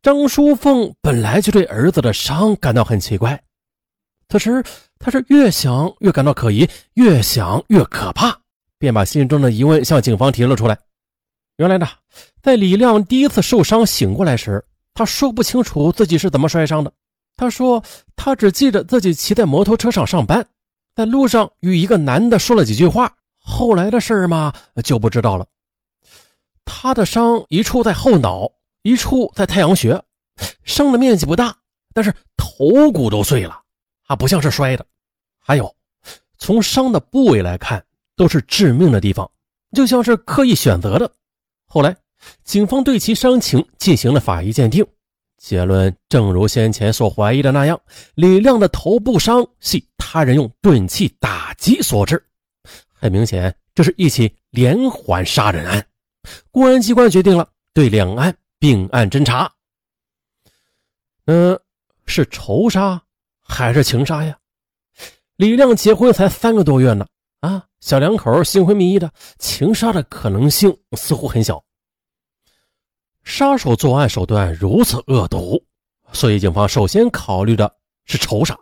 张淑凤本来就对儿子的伤感到很奇怪，此时他是越想越感到可疑，越想越可怕，便把心中的疑问向警方提了出来。原来呢，在李亮第一次受伤醒过来时，他说不清楚自己是怎么摔伤的。他说他只记得自己骑在摩托车上上班，在路上与一个男的说了几句话，后来的事儿嘛就不知道了。他的伤一处在后脑，一处在太阳穴，伤的面积不大，但是头骨都碎了，啊，不像是摔的。还有，从伤的部位来看，都是致命的地方，就像是刻意选择的。后来，警方对其伤情进行了法医鉴定，结论正如先前所怀疑的那样，李亮的头部伤系他人用钝器打击所致。很明显，这是一起连环杀人案。公安机关决定了对两案并案侦查。嗯，是仇杀还是情杀呀？李亮结婚才三个多月呢，啊，小两口心灰意的，情杀的可能性似乎很小。杀手作案手段如此恶毒，所以警方首先考虑的是仇杀。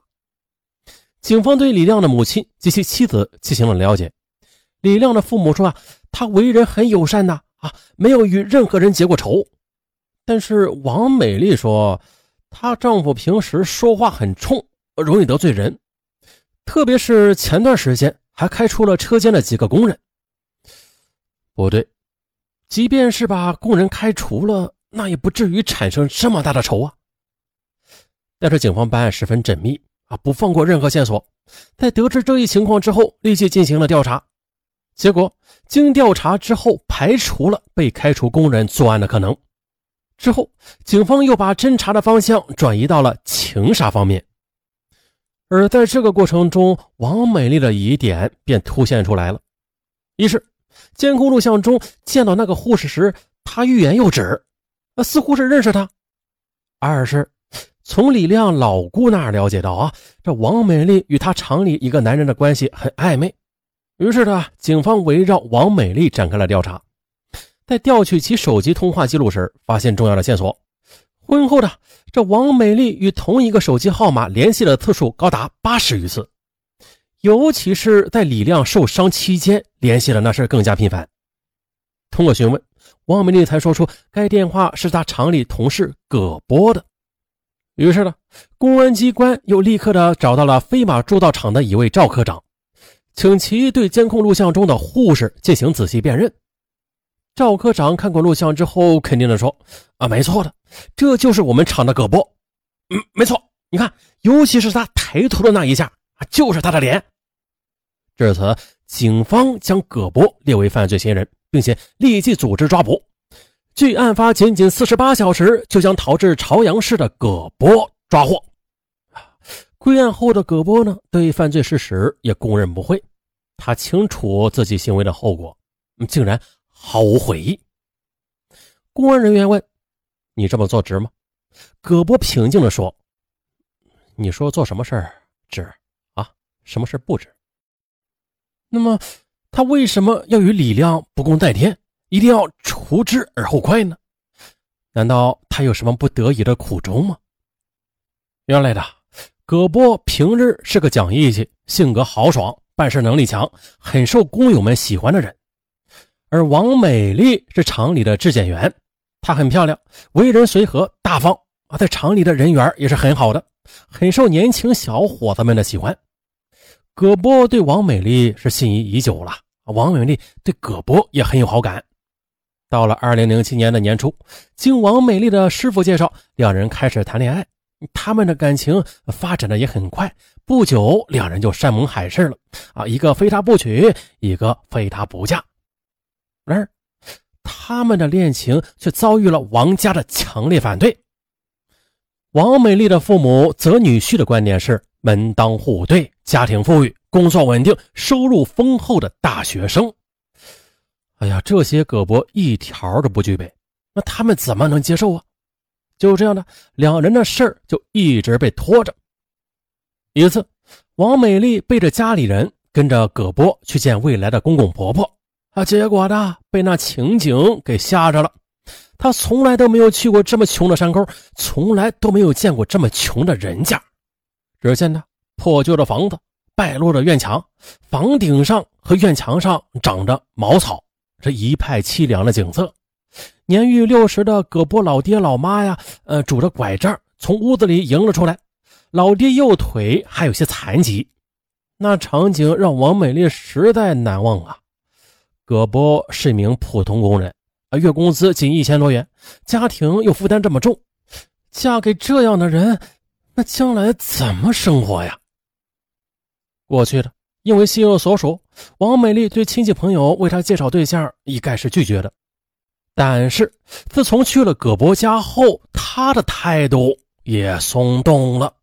警方对李亮的母亲及其妻子进行了了解。李亮的父母说啊，他为人很友善呐。啊，没有与任何人结过仇，但是王美丽说，她丈夫平时说话很冲，容易得罪人，特别是前段时间还开除了车间的几个工人。不对，即便是把工人开除了，那也不至于产生这么大的仇啊。但是警方办案十分缜密啊，不放过任何线索，在得知这一情况之后，立即进行了调查。结果，经调查之后，排除了被开除工人作案的可能。之后，警方又把侦查的方向转移到了情杀方面。而在这个过程中，王美丽的疑点便凸显出来了：一是监控录像中见到那个护士时，她欲言又止，那似乎是认识他；二是从李亮老姑那儿了解到啊，这王美丽与他厂里一个男人的关系很暧昧。于是呢，警方围绕王美丽展开了调查，在调取其手机通话记录时，发现重要的线索。婚后的这王美丽与同一个手机号码联系的次数高达八十余次，尤其是在李亮受伤期间联系的那是更加频繁。通过询问，王美丽才说出该电话是她厂里同事葛波的。于是呢，公安机关又立刻的找到了飞马铸造厂的一位赵科长。请其对监控录像中的护士进行仔细辨认。赵科长看过录像之后，肯定的说：“啊，没错的，这就是我们厂的葛波。嗯，没错，你看，尤其是他抬头的那一下，就是他的脸。”至此，警方将葛波列为犯罪嫌疑人，并且立即组织抓捕。距案发仅仅四十八小时，就将逃至朝阳市的葛波抓获。归案后的葛波呢，对犯罪事实也供认不讳，他清楚自己行为的后果，竟然毫无悔意。公安人员问：“你这么做值吗？”葛波平静地说：“你说做什么事儿值啊？什么事不值？那么他为什么要与李亮不共戴天，一定要除之而后快呢？难道他有什么不得已的苦衷吗？”原来的。葛波平日是个讲义气、性格豪爽、办事能力强、很受工友们喜欢的人，而王美丽是厂里的质检员，她很漂亮，为人随和大方啊，在厂里的人缘也是很好的，很受年轻小伙子们的喜欢。葛波对王美丽是心仪已久了，王美丽对葛波也很有好感。到了二零零七年的年初，经王美丽的师傅介绍，两人开始谈恋爱。他们的感情发展的也很快，不久两人就山盟海誓了啊！一个非他不娶，一个非他不嫁。然而，他们的恋情却遭遇了王家的强烈反对。王美丽的父母择女婿的观点是门当户对、家庭富裕、工作稳定、收入丰厚的大学生。哎呀，这些葛博一条都不具备，那他们怎么能接受啊？就这样的，两人的事儿就一直被拖着。一次，王美丽背着家里人跟着葛波去见未来的公公婆婆，啊，结果呢被那情景给吓着了。他从来都没有去过这么穷的山沟，从来都没有见过这么穷的人家。只见呢，破旧的房子，败落的院墙，房顶上和院墙上长着茅草，这一派凄凉的景色。年逾六十的葛波老爹老妈呀，呃，拄着拐杖从屋子里迎了出来。老爹右腿还有些残疾，那场景让王美丽实在难忘啊。葛波是一名普通工人，啊，月工资仅一千多元，家庭又负担这么重，嫁给这样的人，那将来怎么生活呀？过去的，因为心有所属，王美丽对亲戚朋友为她介绍对象一概是拒绝的。但是自从去了葛伯家后，她的态度也松动了。